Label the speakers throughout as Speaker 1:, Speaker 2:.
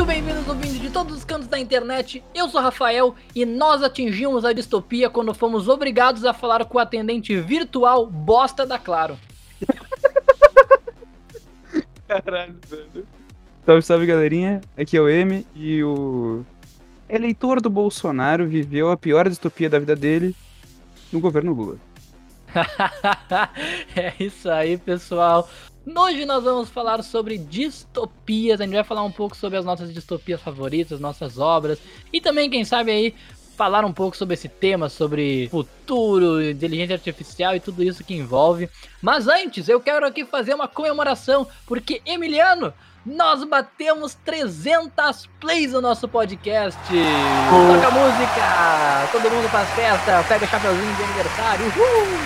Speaker 1: muito bem-vindos, ouvintes de todos os cantos da internet. Eu sou Rafael e nós atingimos a distopia quando fomos obrigados a falar com o atendente virtual bosta da Claro.
Speaker 2: Caralho, velho. Salve, salve, galerinha. Aqui é o M e o eleitor do Bolsonaro viveu a pior distopia da vida dele no governo Lula.
Speaker 1: é isso aí, pessoal. Hoje nós vamos falar sobre distopias. A gente vai falar um pouco sobre as nossas distopias favoritas, nossas obras e também, quem sabe aí, falar um pouco sobre esse tema, sobre futuro, inteligência artificial e tudo isso que envolve. Mas antes, eu quero aqui fazer uma comemoração, porque Emiliano, nós batemos 300 plays no nosso podcast. Toca música, todo mundo faz festa, pega chapeuzinho de aniversário. Uhul!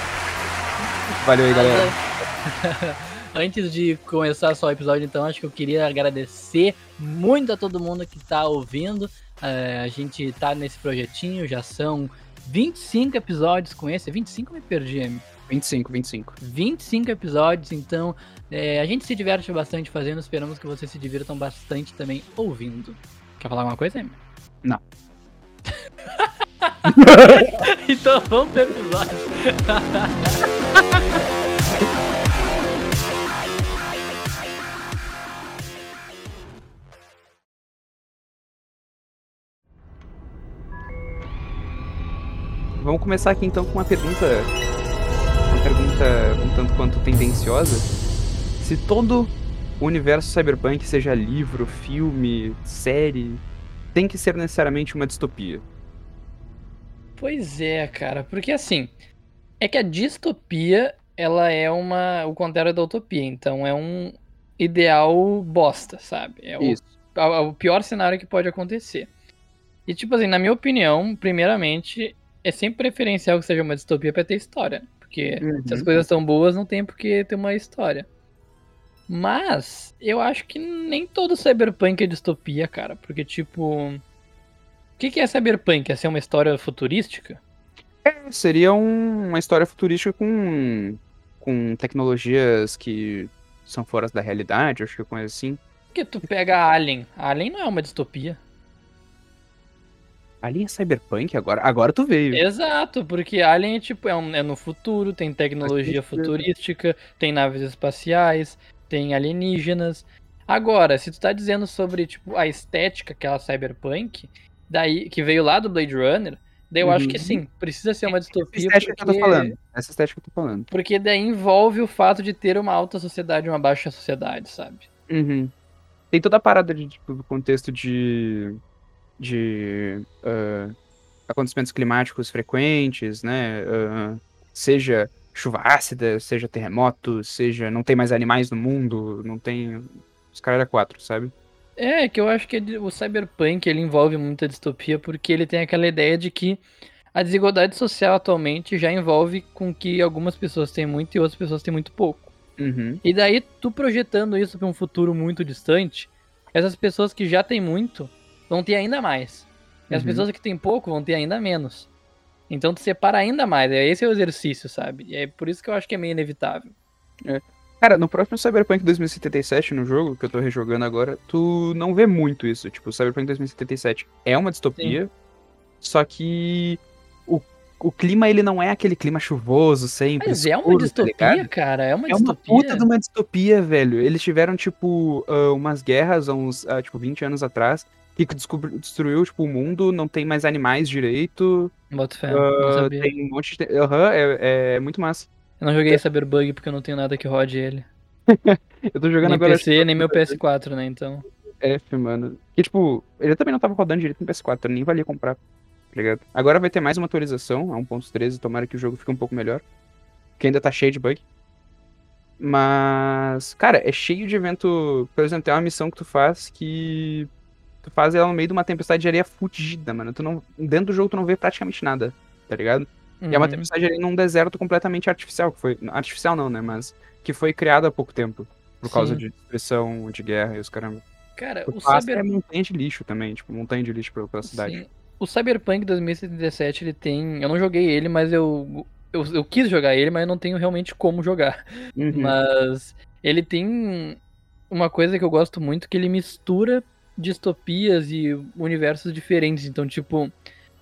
Speaker 2: Valeu aí, galera.
Speaker 1: Antes de começar só o episódio, então, acho que eu queria agradecer muito a todo mundo que está ouvindo. É, a gente tá nesse projetinho, já são 25 episódios com esse. 25 eu me perdi, Amy.
Speaker 2: 25, 25.
Speaker 1: 25 episódios, então é, a gente se diverte bastante fazendo, esperamos que vocês se divirtam bastante também ouvindo. Quer falar alguma coisa, Amy?
Speaker 2: Não.
Speaker 1: então vamos pro episódio.
Speaker 2: Vamos começar aqui então com uma pergunta. Uma pergunta um tanto quanto tendenciosa. Se todo o universo cyberpunk, seja livro, filme, série, tem que ser necessariamente uma distopia?
Speaker 1: Pois é, cara, porque assim, é que a distopia, ela é uma o contrário da utopia, então é um ideal bosta, sabe? É o, a- o pior cenário que pode acontecer. E tipo assim, na minha opinião, primeiramente, é sempre preferencial que seja uma distopia pra ter história, né? porque
Speaker 2: Uhum.
Speaker 1: se as coisas são boas, não tem por que ter uma história. Mas eu acho que nem todo cyberpunk é distopia, cara, porque tipo, o que, que é cyberpunk? É ser uma história futurística?
Speaker 2: É, seria um- uma história futurística com, com tecnologias que são fora da realidade, acho que é coisa assim.
Speaker 1: Porque tu pega Alien. Alien não é uma distopia.
Speaker 2: Ali é cyberpunk agora? Agora tu veio.
Speaker 1: Exato, porque Alien é tipo, é, um- é no futuro, tem tecnologia futurística, tem naves espaciais, tem alienígenas. Agora, se tu tá dizendo sobre, tipo, a estética, aquela cyberpunk, daí, que veio lá do Blade Runner, daí eu acho que
Speaker 2: Uhum.
Speaker 1: sim, precisa ser uma
Speaker 2: Essa
Speaker 1: distopia.
Speaker 2: estética que eu tô
Speaker 1: porque-
Speaker 2: falando. Essa estética que eu tô falando.
Speaker 1: Porque daí envolve o fato de ter uma alta sociedade e uma baixa sociedade, sabe?
Speaker 2: Uhum. Tem toda a parada de, tipo, do contexto de. De. ah, acontecimentos climáticos frequentes, né? ah, seja chuva ácida, seja terremoto, seja. não tem mais animais no mundo, não tem. Os caras era quatro, sabe?
Speaker 1: É, que eu acho que o cyberpunk ele envolve muita distopia porque ele tem aquela ideia de que a desigualdade social atualmente já envolve com que algumas pessoas têm muito e outras pessoas têm muito pouco.
Speaker 2: Uhum.
Speaker 1: E daí tu projetando isso para um futuro muito distante, essas pessoas que já têm muito vão ter ainda mais. E as
Speaker 2: Uhum.
Speaker 1: pessoas que têm pouco vão ter ainda menos. Então tu separa ainda mais. É esse é o exercício, sabe? E é por isso que eu acho que é meio inevitável.
Speaker 2: Cara, no próximo Cyberpunk 2077, no jogo, que eu tô rejogando agora, tu não vê muito isso. Tipo, o Cyberpunk 2077 é uma distopia, só que o, o clima, ele não é aquele clima chuvoso sempre.
Speaker 1: Mas é uma
Speaker 2: escuro, tá
Speaker 1: distopia,
Speaker 2: ligado?
Speaker 1: cara. É uma
Speaker 2: É uma
Speaker 1: distopia.
Speaker 2: puta de uma distopia, velho. Eles tiveram, tipo, ah, umas guerras há uns, ah, tipo, 20 anos atrás, que destruiu, tipo, o mundo, não tem mais animais direito,
Speaker 1: Boto fé,
Speaker 2: ah,
Speaker 1: não sabia.
Speaker 2: tem um monte de... Aham, é, é muito massa.
Speaker 1: Eu não joguei Cyberbug porque eu não tenho nada que rode ele.
Speaker 2: Eu tô jogando
Speaker 1: Nem
Speaker 2: agora...
Speaker 1: PC, nem meu PS4, né? Então.
Speaker 2: F, mano. E, tipo, ele também não tava rodando direito no PS4, nem valia comprar, tá ligado? Agora vai ter mais uma atualização, a 1.13, tomara que o jogo fique um pouco melhor. Que ainda tá cheio de bug. Mas, cara, é cheio de evento. Por exemplo, tem uma missão que tu faz que. Tu faz ela no meio de uma tempestade de areia fudida, mano. Tu não, dentro do jogo tu não vê praticamente nada, tá ligado? E é uma
Speaker 1: Uhum.
Speaker 2: tempestade de areia num deserto completamente artificial, que foi. Artificial não, né? Mas que foi criado há pouco tempo. Por causa
Speaker 1: Sim.
Speaker 2: de destruição, de guerra e os caramba.
Speaker 1: Cara,
Speaker 2: O
Speaker 1: o
Speaker 2: Cyber... É montanha de lixo também, tipo, montanha de lixo pela, pela cidade.
Speaker 1: Sim. O Cyberpunk 2077, ele tem. Eu não joguei ele, mas eu, eu. Eu quis jogar ele, mas eu não tenho realmente como jogar.
Speaker 2: Uhum.
Speaker 1: Mas ele tem uma coisa que eu gosto muito, que ele mistura distopias e universos diferentes. Então, tipo,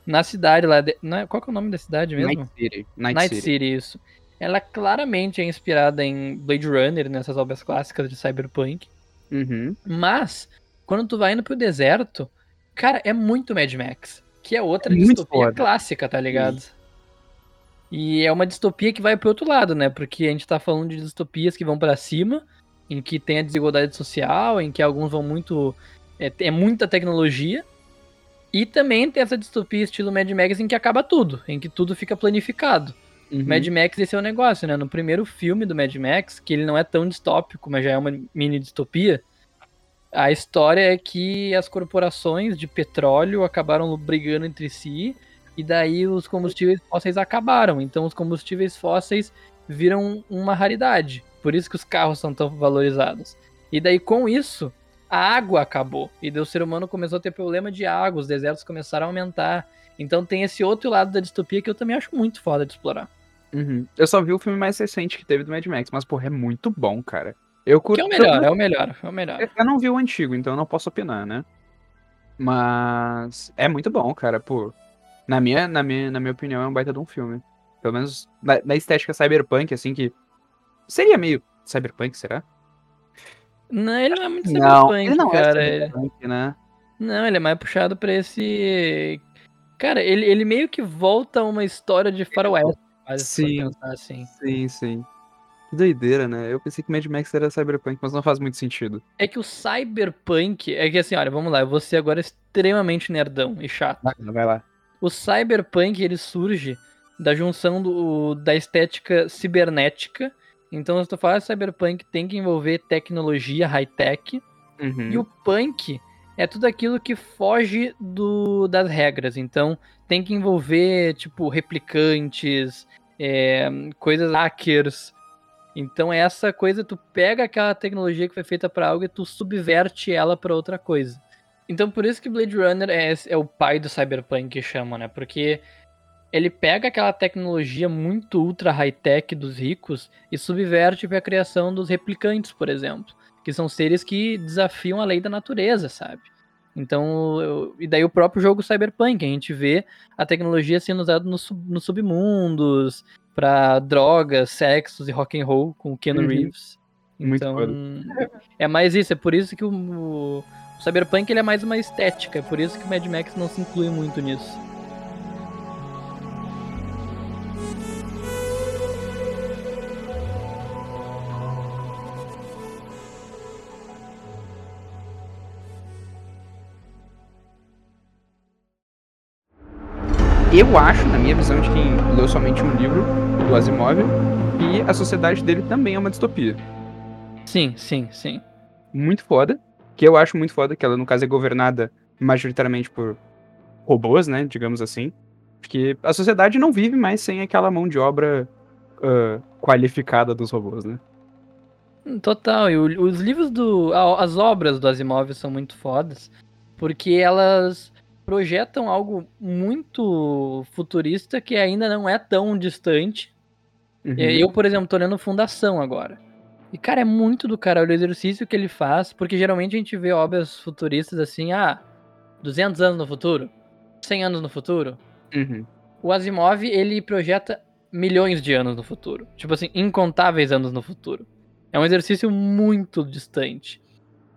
Speaker 1: na cidade lá. De... na- Qual que é o nome da cidade mesmo?
Speaker 2: Night City. Night,
Speaker 1: Night
Speaker 2: City.
Speaker 1: City, isso. Ela claramente é inspirada em Blade Runner, nessas obras clássicas de Cyberpunk.
Speaker 2: Uhum.
Speaker 1: Mas, quando tu vai indo pro deserto, cara, é muito Mad Max. Que é outra
Speaker 2: É
Speaker 1: distopia clássica, tá ligado? E é uma distopia que vai pro outro lado, né? Porque a gente tá falando de distopias que vão pra cima, em que tem a desigualdade social, em que alguns vão muito. É, é muita tecnologia. E também tem essa distopia estilo Mad Max em que acaba tudo, em que tudo fica planificado.
Speaker 2: Uhum.
Speaker 1: Mad Max, esse é o negócio, né? No primeiro filme do Mad Max, que ele não é tão distópico, mas já é uma mini distopia, a história é que as corporações de petróleo acabaram brigando entre si, e daí os combustíveis fósseis acabaram. Então os combustíveis fósseis viram uma raridade. Por isso que os carros são tão valorizados. E daí com isso, a água acabou. E o ser humano começou a ter problema de água, os desertos começaram a aumentar. Então tem esse outro lado da distopia que eu também acho muito foda de explorar.
Speaker 2: Uhum. Eu só vi o filme mais recente que teve do Mad Max, mas, porra, é muito bom, cara. Eu
Speaker 1: Que
Speaker 2: curto.
Speaker 1: é o melhor, é o melhor, é o melhor.
Speaker 2: Eu, eu não vi o antigo, então eu não posso opinar, né? Mas é muito bom, cara, pô. Na minha, na minha, na minha opinião, é um baita de um filme. Pelo menos na, na estética cyberpunk, assim, que. Seria meio cyberpunk, será?
Speaker 1: Não, ele não é muito cyberpunk,
Speaker 2: não
Speaker 1: cara.
Speaker 2: é cyberpunk, né?
Speaker 1: Não, ele é mais puxado pra esse. Cara, ele, ele meio que volta a uma história de faroeste,
Speaker 2: Sim.
Speaker 1: assim.
Speaker 2: Sim, sim. Que doideira, né? Eu pensei que Mad Max era cyberpunk, mas não faz muito sentido.
Speaker 1: É que o cyberpunk. É que assim, olha, vamos lá, eu vou ser agora extremamente nerdão e chato.
Speaker 2: Vai, vai lá.
Speaker 1: O cyberpunk ele surge da junção do, da estética cibernética. Então, se tu fala cyberpunk, tem que envolver tecnologia high-tech.
Speaker 2: Uhum.
Speaker 1: E o punk é tudo aquilo que foge do, das regras. Então, tem que envolver, tipo, replicantes, é, coisas hackers. Então, é essa coisa, tu pega aquela tecnologia que foi feita para algo e tu subverte ela para outra coisa. Então, por isso que Blade Runner é, é o pai do cyberpunk que chamam, né? Porque ele pega aquela tecnologia muito ultra high-tech dos ricos e subverte para a criação dos replicantes, por exemplo que são seres que desafiam a lei da natureza, sabe? Então, eu- e daí o próprio jogo Cyberpunk, a gente vê a tecnologia sendo usada nos, sub- nos submundos, pra drogas, sexos e rock and roll com o Keanu
Speaker 2: Uhum.
Speaker 1: Reeves. Então, é mais isso, é por isso que o, o Cyberpunk ele é mais uma estética, é por isso que o Mad Max não se inclui muito nisso.
Speaker 2: Eu acho, na minha visão de quem leu somente um livro do Asimov, que a sociedade dele também é uma distopia.
Speaker 1: Sim, sim, sim.
Speaker 2: Muito foda. Que eu acho muito foda, que ela, no caso, é governada majoritariamente por robôs, né? Digamos assim. Porque a sociedade não vive mais sem aquela mão de obra ah, qualificada dos robôs, né?
Speaker 1: Hum, Total, e os livros do. As obras do Asimov são muito fodas, porque elas projetam algo muito futurista que ainda não é tão distante.
Speaker 2: Uhum.
Speaker 1: É, Eu, por exemplo, tô lendo Fundação agora. E, cara, é muito do caralho o exercício que ele faz, porque geralmente a gente vê obras futuristas assim, ah, 200 anos no futuro, 100 anos no futuro.
Speaker 2: Uhum.
Speaker 1: O Asimov, ele projeta milhões de anos no futuro. Tipo assim, incontáveis anos no futuro. É um exercício muito distante.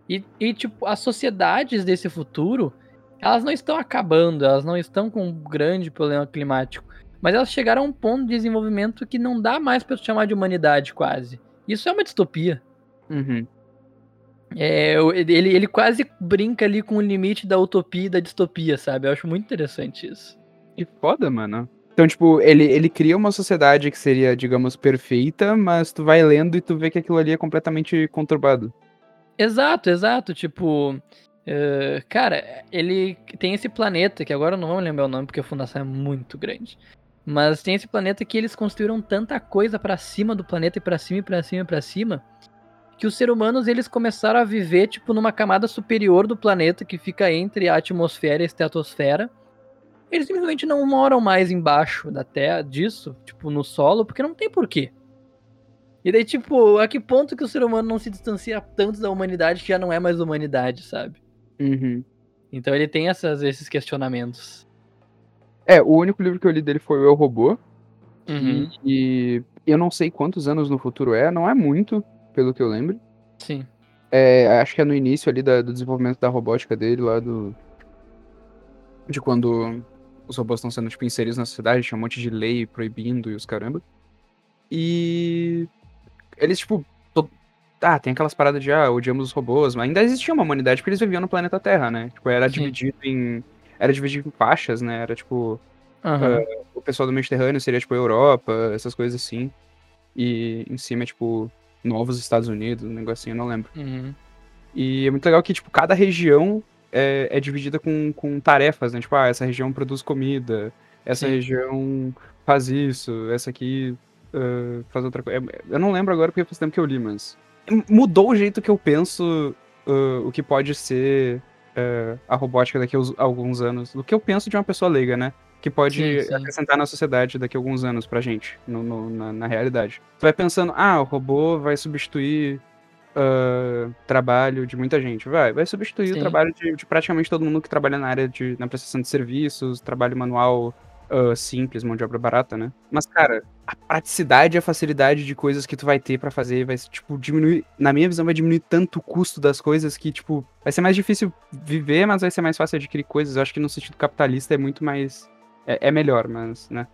Speaker 1: E, e, tipo, as sociedades desse futuro, elas não estão acabando, elas não estão com um grande problema climático. Mas elas chegaram a um ponto de desenvolvimento que não dá mais pra tu chamar de humanidade, quase. Isso é uma distopia.
Speaker 2: Uhum.
Speaker 1: É, ele, ele quase brinca ali com o limite da utopia e da distopia, sabe? Eu acho muito interessante isso.
Speaker 2: Que foda, mano. Então, tipo, ele, ele cria uma sociedade que seria, digamos, perfeita, mas tu vai lendo e tu vê que aquilo ali é completamente conturbado.
Speaker 1: Exato, exato. Tipo, eh, cara, ele tem esse planeta, que agora eu não vou lembrar o nome porque a fundação é muito grande. Mas tem esse planeta que eles construíram tanta coisa pra cima do planeta e pra cima e pra cima e pra cima. que os seres humanos eles começaram a viver tipo numa camada superior do planeta que fica entre a atmosfera e a estratosfera. Eles simplesmente não moram mais embaixo da terra disso, tipo no solo, porque não tem porquê. E daí, tipo, a que ponto que o ser humano não se distancia tanto da humanidade que já não é mais humanidade, sabe?
Speaker 2: Uhum.
Speaker 1: Então ele tem essas, esses questionamentos.
Speaker 2: É, o único livro que eu li dele foi o Eu Robô.
Speaker 1: Uhum.
Speaker 2: E, e eu não sei quantos anos no futuro é, não é muito, pelo que eu lembro.
Speaker 1: Sim.
Speaker 2: É, acho que é no início ali da- do desenvolvimento da robótica dele, lá do. De quando os robôs estão sendo, tipo, inseridos na sociedade, tinha um monte de lei proibindo e os caramba. E. Eles, tipo. Ah, tem aquelas paradas de, ah, odiamos os robôs, mas ainda existia uma humanidade porque eles viviam no planeta Terra, né? Tipo, era
Speaker 1: Sim.
Speaker 2: dividido em. Era dividido em faixas, né? Era tipo.
Speaker 1: Aham.
Speaker 2: O pessoal do Mediterrâneo seria, tipo, Europa, essas coisas assim. E em cima, é, tipo, novos Estados Unidos, um negocinho, eu não lembro.
Speaker 1: Uhum.
Speaker 2: E é muito legal que, tipo, cada região é, é dividida com, com tarefas, né? Tipo, ah, essa região produz comida, essa
Speaker 1: Sim.
Speaker 2: região faz isso, essa aqui ah, faz outra coisa. Eu não lembro agora porque faz tempo que eu li, mas. Mudou o jeito que eu penso ah, o que pode ser ah, a robótica daqui a uns- a alguns anos. Do que eu penso de uma pessoa leiga, né? Que pode
Speaker 1: Sim, sim.
Speaker 2: acrescentar na sociedade daqui a alguns anos pra gente, no, no- na, na realidade. Tu vai pensando, ah, o robô vai substituir ah, trabalho de muita gente. Vai, vai substituir
Speaker 1: Sim.
Speaker 2: o trabalho de, de praticamente todo mundo que trabalha na área de na prestação de serviços, trabalho manual ah, simples, mão de obra barata, né? Mas, cara, a praticidade e a facilidade de coisas que tu vai ter pra fazer vai, tipo, diminuir. Na minha visão, vai diminuir tanto o custo das coisas que, tipo, vai ser mais difícil viver, mas vai ser mais fácil adquirir coisas. Eu acho que no sentido capitalista é muito mais. É, é melhor, mas, né?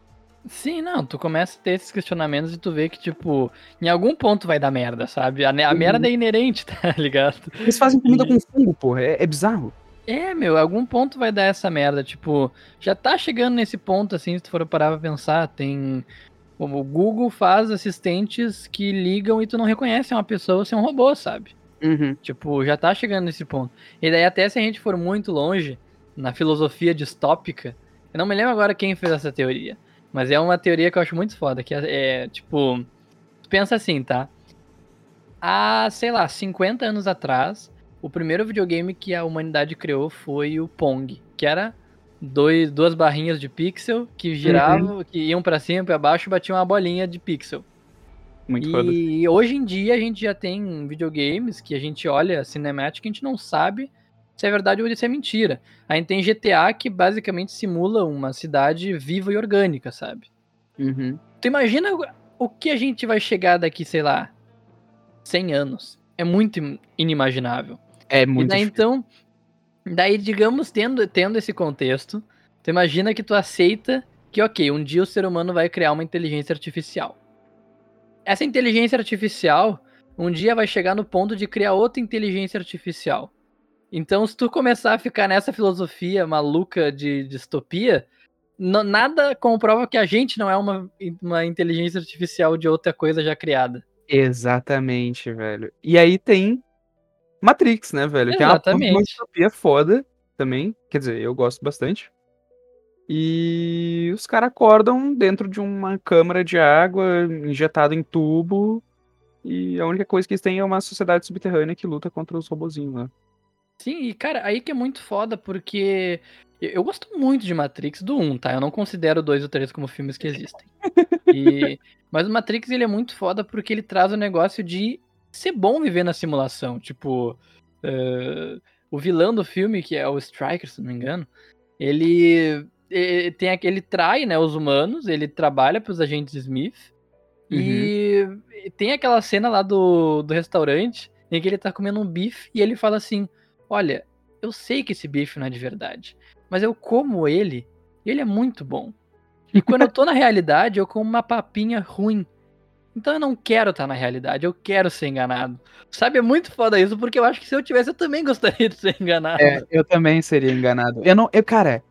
Speaker 1: Sim, não, tu começa a ter esses questionamentos e tu vê que, tipo, em algum ponto vai dar merda, sabe? A, a
Speaker 2: Uhum.
Speaker 1: merda é inerente, tá ligado?
Speaker 2: Eles fazem comida
Speaker 1: E-
Speaker 2: com fungo, porra. É, é bizarro.
Speaker 1: É, meu, algum ponto vai dar essa merda. Tipo, já tá chegando nesse ponto, assim, se tu for parar pra pensar, tem. como O Google faz assistentes que ligam e tu não reconhece uma pessoa ser um robô, sabe?
Speaker 2: Uhum.
Speaker 1: Tipo, já tá chegando nesse ponto. E daí, até se a gente for muito longe na filosofia distópica, eu não me lembro agora quem fez essa teoria, mas é uma teoria que eu acho muito foda, que é, é, tipo, tu pensa assim, tá? Há, sei lá, 50 anos atrás, o primeiro videogame que a humanidade criou foi o Pong, que era dois, duas barrinhas de pixel que giravam, que iam pra cima e pra baixo e batiam uma bolinha de pixel.
Speaker 2: Muito foda.
Speaker 1: E hoje em dia a gente já tem videogames que a gente olha cinemática e a gente não sabe se é verdade ou se é mentira. A gente tem GTA que basicamente simula uma cidade viva e orgânica, sabe?
Speaker 2: Uhum.
Speaker 1: Tu imagina o que a gente vai chegar daqui, sei lá, 100 anos. É muito im- inimaginável.
Speaker 2: É
Speaker 1: E
Speaker 2: muito
Speaker 1: daí
Speaker 2: difícil.
Speaker 1: então, daí digamos tendo, tendo esse contexto, tu imagina que tu aceita que ok, um dia o ser humano vai criar uma inteligência artificial. Essa inteligência artificial um dia vai chegar no ponto de criar outra inteligência artificial. Então, se tu começar a ficar nessa filosofia maluca de distopia, nada comprova que a gente não é uma, uma inteligência artificial de outra coisa já criada.
Speaker 2: Exatamente, velho. E aí tem Matrix, né, velho? Que é uma,
Speaker 1: Exatamente.
Speaker 2: uma foda também. Quer dizer, eu gosto bastante. E os caras acordam dentro de uma câmara de água injetada em tubo. E a única coisa que eles têm é uma sociedade subterrânea que luta contra os robozinhos lá.
Speaker 1: Sim, e cara, aí que é muito foda, porque eu, gosto muito de Matrix do 1, tá? Eu não considero o 2 e o 3 como filmes que existem. E- mas o Matrix ele é muito foda porque ele traz o negócio de ser bom viver na simulação. Tipo, eh, o vilão do filme, que é o Striker, se não me engano, ele, eh, tem aquele ele trai, né, os humanos, ele trabalha para os agentes Smith. E tem aquela cena lá do, do restaurante em que ele tá comendo um bife e ele fala assim: Olha, eu sei que esse bife não é de verdade, mas eu como ele e ele é muito bom. E quando eu tô na realidade, eu como uma papinha ruim. Então eu não quero estar na realidade, eu quero ser enganado. Sabe, é muito foda isso, porque eu acho que se eu tivesse, eu também gostaria de ser enganado.
Speaker 2: É, eu também seria enganado. Eu não. Eu, cara,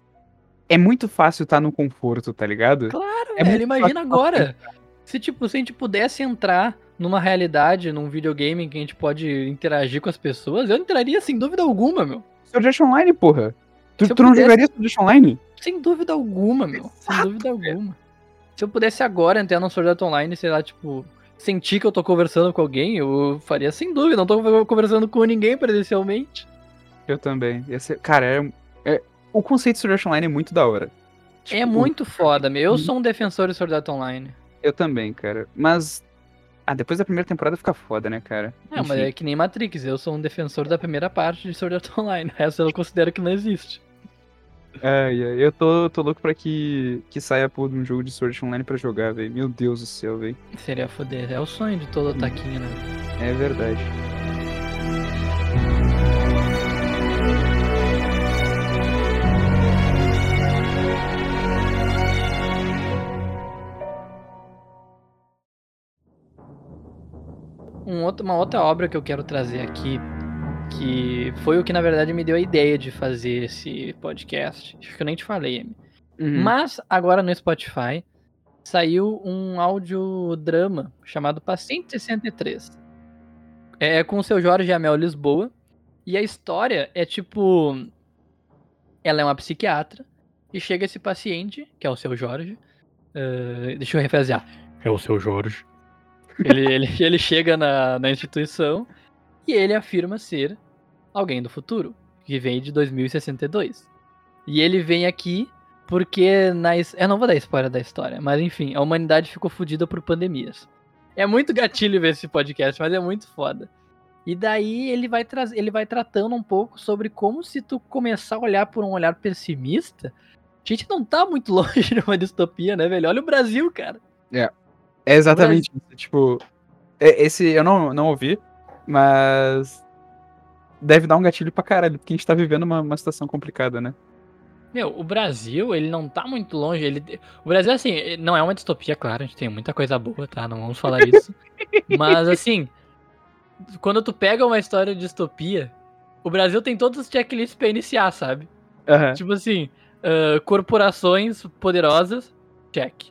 Speaker 2: é muito fácil estar no conforto, tá ligado?
Speaker 1: Claro,
Speaker 2: É
Speaker 1: velho, imagina agora. Se, tipo, se a gente pudesse entrar numa realidade, num videogame em que a gente pode interagir com as pessoas, eu entraria sem dúvida alguma, meu.
Speaker 2: Sword Art Online, porra. Tu, tu não
Speaker 1: pudesse-
Speaker 2: jogaria Sword Art Online?
Speaker 1: Sem dúvida alguma, meu. Sem
Speaker 2: Exato,
Speaker 1: dúvida alguma. Se eu pudesse agora entrar no Sword Art Online, sei lá, tipo, sentir que eu tô conversando com alguém, eu faria sem dúvida. Não tô conversando com ninguém presencialmente.
Speaker 2: Eu também. Ser, cara, é, é, o conceito de Sword Art Online é muito da hora.
Speaker 1: Tipo, é muito foda, meu. Eu sou um defensor de Sword Art Online.
Speaker 2: Eu também, cara. Mas. Ah, depois da primeira temporada fica foda, né, cara?
Speaker 1: É, mas é que nem Matrix. Eu sou um defensor da primeira parte de Sword Art Online. Essa eu considero que não existe.
Speaker 2: É, eu tô, tô louco pra que, que saia por um jogo de Sword Online pra jogar, velho. Meu Deus do céu, velho.
Speaker 1: Seria foder. É o sonho de todo ataquinho, né?
Speaker 2: É verdade.
Speaker 1: um outro, uma outra obra que eu quero trazer aqui, que foi o que na verdade me deu a ideia de fazer esse podcast. Acho que eu nem te falei, uhum. Mas agora no Spotify saiu um audiodrama chamado Paciente 63. É com o seu Jorge Amel Lisboa. E a história é tipo. Ela é uma psiquiatra. E chega esse paciente, que é o seu Jorge. Uh, deixa eu refrasear. É o seu Jorge. Ele, ele, ele chega na, na instituição e ele afirma ser alguém do futuro, que vem de 2062. E ele vem aqui porque na, eu não vou dar spoiler da história, mas enfim, a humanidade ficou fodida por pandemias. É muito gatilho ver esse podcast, mas é muito foda. E daí ele vai, ele vai tratando um pouco sobre como se tu começar a olhar por um olhar pessimista, a gente não tá muito longe de uma distopia, né, velho? Olha o Brasil, cara.
Speaker 2: É. É exatamente isso. Tipo, é, esse eu não, não ouvi, mas deve dar um gatilho pra caralho, porque a gente tá vivendo uma, uma situação complicada, né?
Speaker 1: Meu, o Brasil, ele não tá muito longe. Ele... O Brasil, assim, não é uma distopia, claro, a gente tem muita coisa boa, tá? Não vamos falar isso. Mas, assim, quando tu pega uma história de distopia, o Brasil tem todos os checklists pra iniciar, sabe? Uhum. Tipo assim, uh, corporações poderosas, check.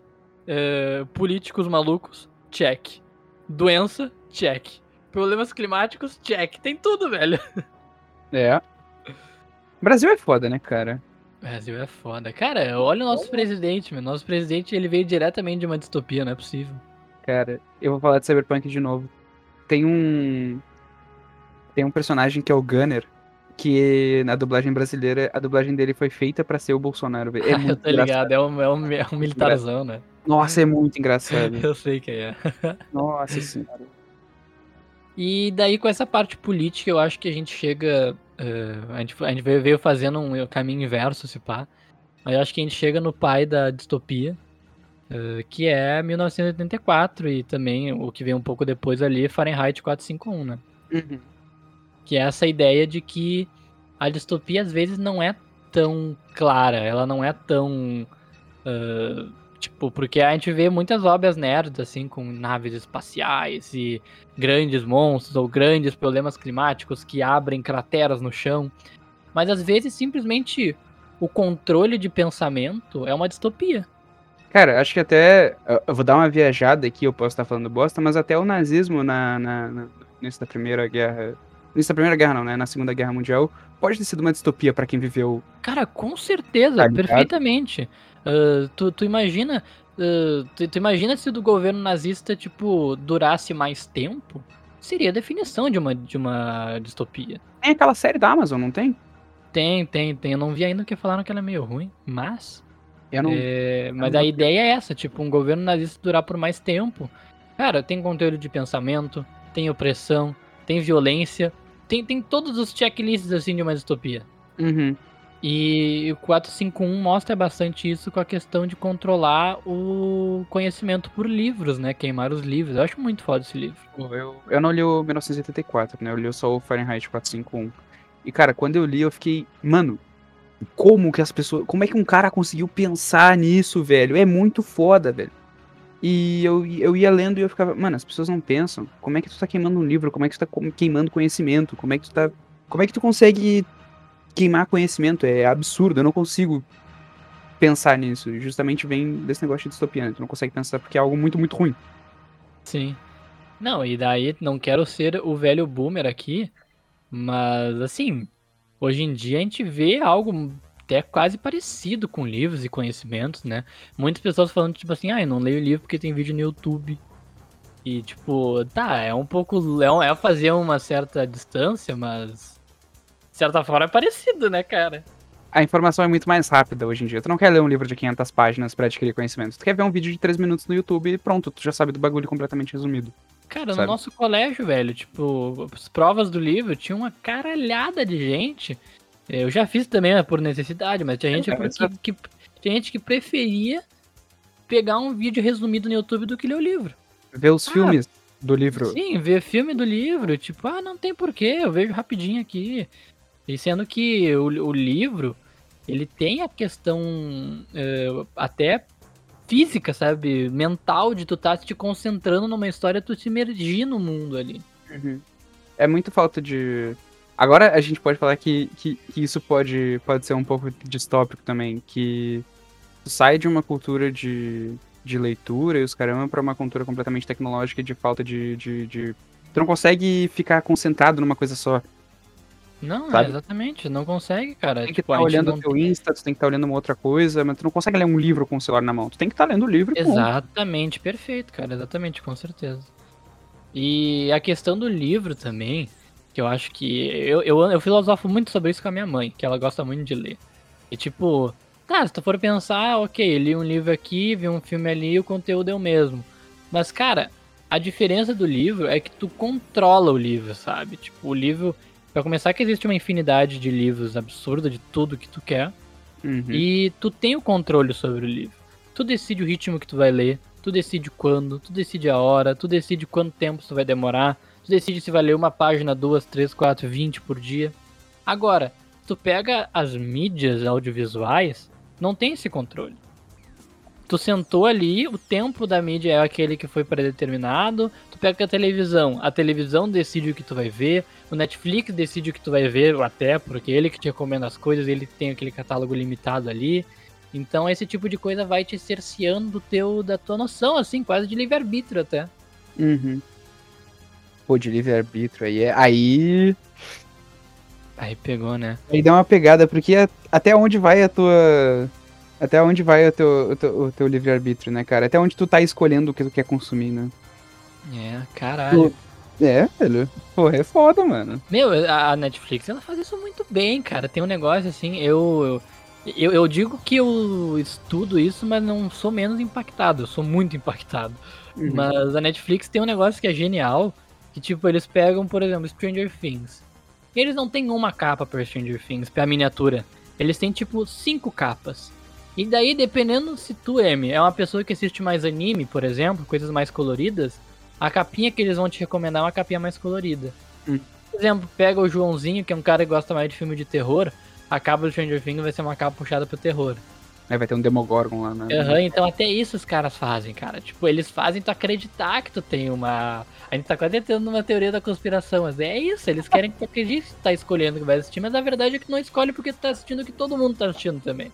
Speaker 1: Uh, políticos malucos, check. Doença, check. Problemas climáticos, check. Tem tudo, velho.
Speaker 2: É. Brasil é foda, né, cara?
Speaker 1: Brasil é foda. Cara, olha o nosso presidente, meu. Nosso presidente, ele veio diretamente de uma distopia, não é possível.
Speaker 2: Cara, eu vou falar de Cyberpunk de novo. Tem um. Tem um personagem que é o Gunner, que na dublagem brasileira, a dublagem dele foi feita para ser o Bolsonaro. É
Speaker 1: muito eu tô ligado, é um, é, um, é um militarzão, né?
Speaker 2: Nossa, é muito engraçado.
Speaker 1: eu sei que é.
Speaker 2: Nossa senhora.
Speaker 1: E daí com essa parte política, eu acho que a gente chega. Uh, a, gente, a gente veio fazendo um caminho inverso, se pá. Mas eu acho que a gente chega no pai da distopia, uh, que é 1984, e também o que vem um pouco depois ali, Fahrenheit 451, né? Uhum. Que é essa ideia de que a distopia às vezes não é tão clara, ela não é tão. Uh, tipo, porque a gente vê muitas obras nerds, assim, com naves espaciais e grandes monstros ou grandes problemas climáticos que abrem crateras no chão. Mas às vezes simplesmente o controle de pensamento é uma distopia.
Speaker 2: Cara, acho que até. Eu vou dar uma viajada aqui, eu posso estar falando bosta, mas até o nazismo na, na, na, nessa Primeira Guerra Nessa Primeira Guerra não, né? Na Segunda Guerra Mundial, pode ter sido uma distopia para quem viveu.
Speaker 1: Cara, com certeza, tá perfeitamente. Uh, tu, tu imagina. Uh, tu, tu, imagina se do governo nazista, tipo, durasse mais tempo? Seria a definição de uma, de uma distopia.
Speaker 2: Tem aquela série da Amazon, não tem?
Speaker 1: Tem, tem, tem. Eu não vi ainda que falaram que ela é meio ruim, mas.
Speaker 2: Eu não...
Speaker 1: É, mas não a ideia é essa, tipo, um governo nazista durar por mais tempo. Cara, tem conteúdo de pensamento, tem opressão, tem violência, tem, tem todos os checklists assim de uma distopia.
Speaker 2: Uhum.
Speaker 1: E o 451 mostra bastante isso com a questão de controlar o conhecimento por livros, né? Queimar os livros. Eu acho muito foda esse livro.
Speaker 2: Eu, eu não li o 1984, né? Eu li só o Fahrenheit 451. E, cara, quando eu li, eu fiquei, mano, como que as pessoas. Como é que um cara conseguiu pensar nisso, velho? É muito foda, velho. E eu, eu ia lendo e eu ficava, mano, as pessoas não pensam. Como é que tu tá queimando um livro? Como é que tu tá queimando conhecimento? Como é que tu tá. Como é que tu consegue queimar conhecimento? É absurdo, eu não consigo pensar nisso. Justamente vem desse negócio de distopia, né? Tu não consegue pensar porque é algo muito, muito ruim.
Speaker 1: Sim. Não, e daí não quero ser o velho boomer aqui, mas assim, hoje em dia a gente vê algo até quase parecido com livros e conhecimentos, né? Muitas pessoas falando, tipo assim, ah, eu não leio livro porque tem vídeo no YouTube. E, tipo, tá, é um pouco. É, é fazer uma certa distância, mas. De certa forma é parecido, né, cara?
Speaker 2: A informação é muito mais rápida hoje em dia. Tu não quer ler um livro de 500 páginas para adquirir conhecimento. Tu quer ver um vídeo de 3 minutos no YouTube e pronto, tu já sabe do bagulho completamente resumido.
Speaker 1: Cara,
Speaker 2: sabe?
Speaker 1: no nosso colégio, velho, tipo, as provas do livro tinha uma caralhada de gente. Eu já fiz também né, por necessidade, mas tinha gente,
Speaker 2: É,
Speaker 1: que, que- tinha gente que preferia pegar um vídeo resumido no YouTube do que ler o livro.
Speaker 2: Ver os
Speaker 1: Ah,
Speaker 2: filmes do livro.
Speaker 1: Sim, ver filme do livro, tipo, ah, não tem porquê, eu vejo rapidinho aqui. E sendo que o, o livro, ele tem a questão é, até física, sabe? Mental de tu tá te concentrando numa história, tu se imergir no mundo ali.
Speaker 2: Uhum. É muito falta de. Agora a gente pode falar que, que, que isso pode, pode ser um pouco distópico também, que sai de uma cultura de, de leitura e os caramba pra uma cultura completamente tecnológica de falta de, de, de- Tu não consegue ficar concentrado numa coisa só.
Speaker 1: Não,
Speaker 2: Sabe?
Speaker 1: é exatamente, não consegue, cara.
Speaker 2: Tem que
Speaker 1: Tipo,
Speaker 2: estar
Speaker 1: a gente
Speaker 2: olhando o teu
Speaker 1: tem-
Speaker 2: Insta, tu tem que estar olhando uma outra coisa, mas tu não consegue ler um livro com o celular na mão. Tu tem que estar lendo o livro.
Speaker 1: Exatamente, perfeito, cara, exatamente, com certeza. E a questão do livro também, que eu acho que. Eu, eu, eu filosofo muito sobre isso com a minha mãe, que ela gosta muito de ler. E tipo, tá, se tu for pensar, ok, li um livro aqui, vi um filme ali, o conteúdo é o mesmo. Mas, cara, a diferença do livro é que tu controla o livro, sabe? Tipo, o livro. Pra começar, que existe uma infinidade de livros absurda de tudo que tu quer.
Speaker 2: Uhum.
Speaker 1: E tu tem o controle sobre o livro. Tu decide o ritmo que tu vai ler, tu decide quando, tu decide a hora, tu decide quanto tempo tu vai demorar, tu decide se vai ler uma página, duas, três, quatro, vinte por dia. Agora, tu pega as mídias audiovisuais, não tem esse controle. Tu sentou ali, o tempo da mídia é aquele que foi predeterminado. Tu pega a televisão, a televisão decide o que tu vai ver, o Netflix decide o que tu vai ver, até porque ele que te recomenda as coisas, ele tem aquele catálogo limitado ali. Então esse tipo de coisa vai te cerceando do teu, da tua noção, assim, quase de livre-arbítrio até.
Speaker 2: Uhum. Pô, de livre-arbítrio aí é. Aí.
Speaker 1: Aí pegou, né?
Speaker 2: Aí dá uma pegada, porque até onde vai a tua. Até onde vai o teu, o teu, o teu livre-arbítrio, né, cara? Até onde tu tá escolhendo o que tu quer consumir, né?
Speaker 1: É, caralho.
Speaker 2: É, velho. Porra, é foda, mano.
Speaker 1: Meu, a Netflix, ela faz isso muito bem, cara. Tem um negócio assim, eu, eu, eu, digo que eu estudo isso, mas não sou menos impactado. Eu sou muito impactado.
Speaker 2: Uhum.
Speaker 1: Mas a Netflix tem um negócio que é genial, que tipo, eles pegam, por exemplo, Stranger Things. Eles não têm uma capa pra Stranger Things, pra miniatura. Eles têm tipo cinco capas. E daí, dependendo se tu, M, é uma pessoa que assiste mais anime, por exemplo, coisas mais coloridas, a capinha que eles vão te recomendar é uma capinha mais colorida.
Speaker 2: Hum.
Speaker 1: Por exemplo, pega o Joãozinho, que é um cara que gosta mais de filme de terror, a capa do Stranger Things vai ser uma capa puxada pro terror.
Speaker 2: Aí vai ter um Demogorgon lá, né?
Speaker 1: Aham, então até isso os caras fazem, cara. Tipo, eles fazem tu acreditar que tu tem uma. A gente tá quase entrando numa teoria da conspiração, mas é isso, eles querem que tu acredite que tu tá escolhendo o que vai assistir, mas a verdade é que tu não escolhe porque tu tá assistindo o que todo mundo tá assistindo também.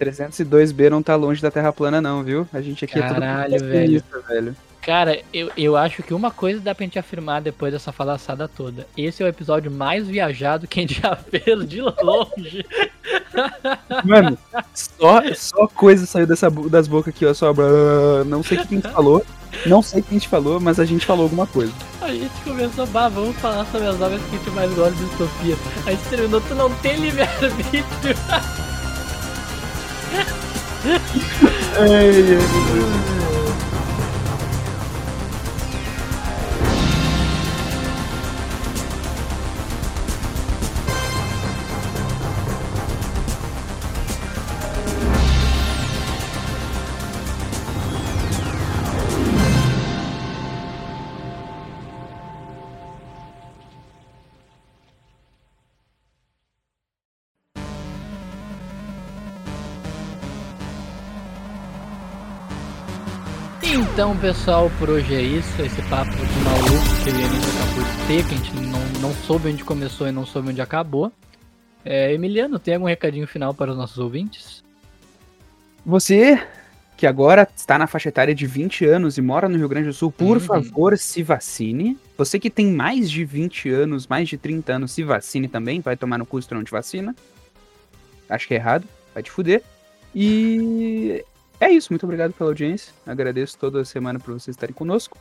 Speaker 2: 302B não tá longe da Terra plana, não, viu? A gente aqui
Speaker 1: Caralho,
Speaker 2: é tudo
Speaker 1: velho.
Speaker 2: velho.
Speaker 1: Cara, eu, eu acho que uma coisa dá pra gente afirmar depois dessa falaçada toda. Esse é o episódio mais viajado que a gente já fez de longe.
Speaker 2: Mano, só, só coisa saiu dessa, das bocas aqui, ó. Só. blá, Não sei o que a gente falou. Não sei o que a gente falou, mas a gente falou alguma coisa.
Speaker 1: A gente começou, bah, vamos falar sobre as obras que a gente mais gosta de distopia. A gente terminou, tu não tem livre-arbítrio. ai, ai. Então, pessoal, por hoje é isso. Esse papo de maluco que a gente acabou de ter, que a gente não, não soube onde começou e não soube onde acabou. É, Emiliano, tem algum recadinho final para os nossos ouvintes?
Speaker 2: Você que agora está na faixa etária de 20 anos e mora no Rio Grande do Sul, por
Speaker 1: Uhum.
Speaker 2: favor, se vacine. Você que tem mais de 20 anos, mais de 30 anos, se vacine também. Vai tomar no cu se tu não te vacina. Acho que é errado. Vai te fuder. E é isso. Muito obrigado pela audiência. Agradeço toda semana por vocês estarem conosco.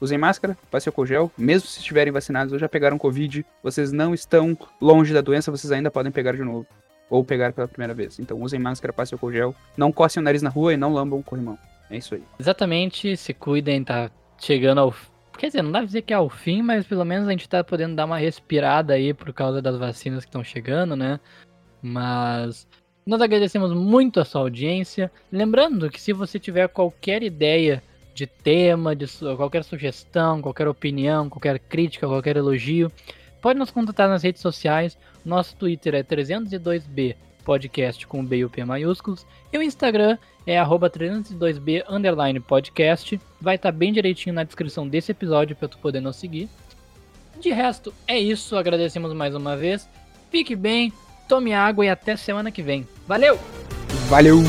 Speaker 2: usem máscara, passem álcool gel, mesmo se estiverem vacinados ou já pegaram Covid, vocês não estão longe da doença, vocês ainda podem pegar de novo. Ou pegar pela primeira vez. Então usem máscara, passem álcool gel, não coçem o nariz na rua e não lambam o corrimão. É isso aí.
Speaker 1: Exatamente, se cuidem, tá chegando ao. Quer dizer, não dá pra dizer que é ao fim, mas pelo menos a gente tá podendo dar uma respirada aí por causa das vacinas que estão chegando, né? Mas nós agradecemos muito a sua audiência. Lembrando que se você tiver qualquer ideia de tema, de qualquer sugestão, qualquer opinião, qualquer crítica, qualquer elogio, pode nos contatar nas redes sociais. Nosso Twitter é 302b podcast com B e o P maiúsculos. E o Instagram é 302b underline podcast. Vai estar tá bem direitinho na descrição desse episódio para tu poder nos seguir. De resto, é isso. Agradecemos mais uma vez. Fique bem, tome água e até semana que vem. Valeu!
Speaker 2: Valeu!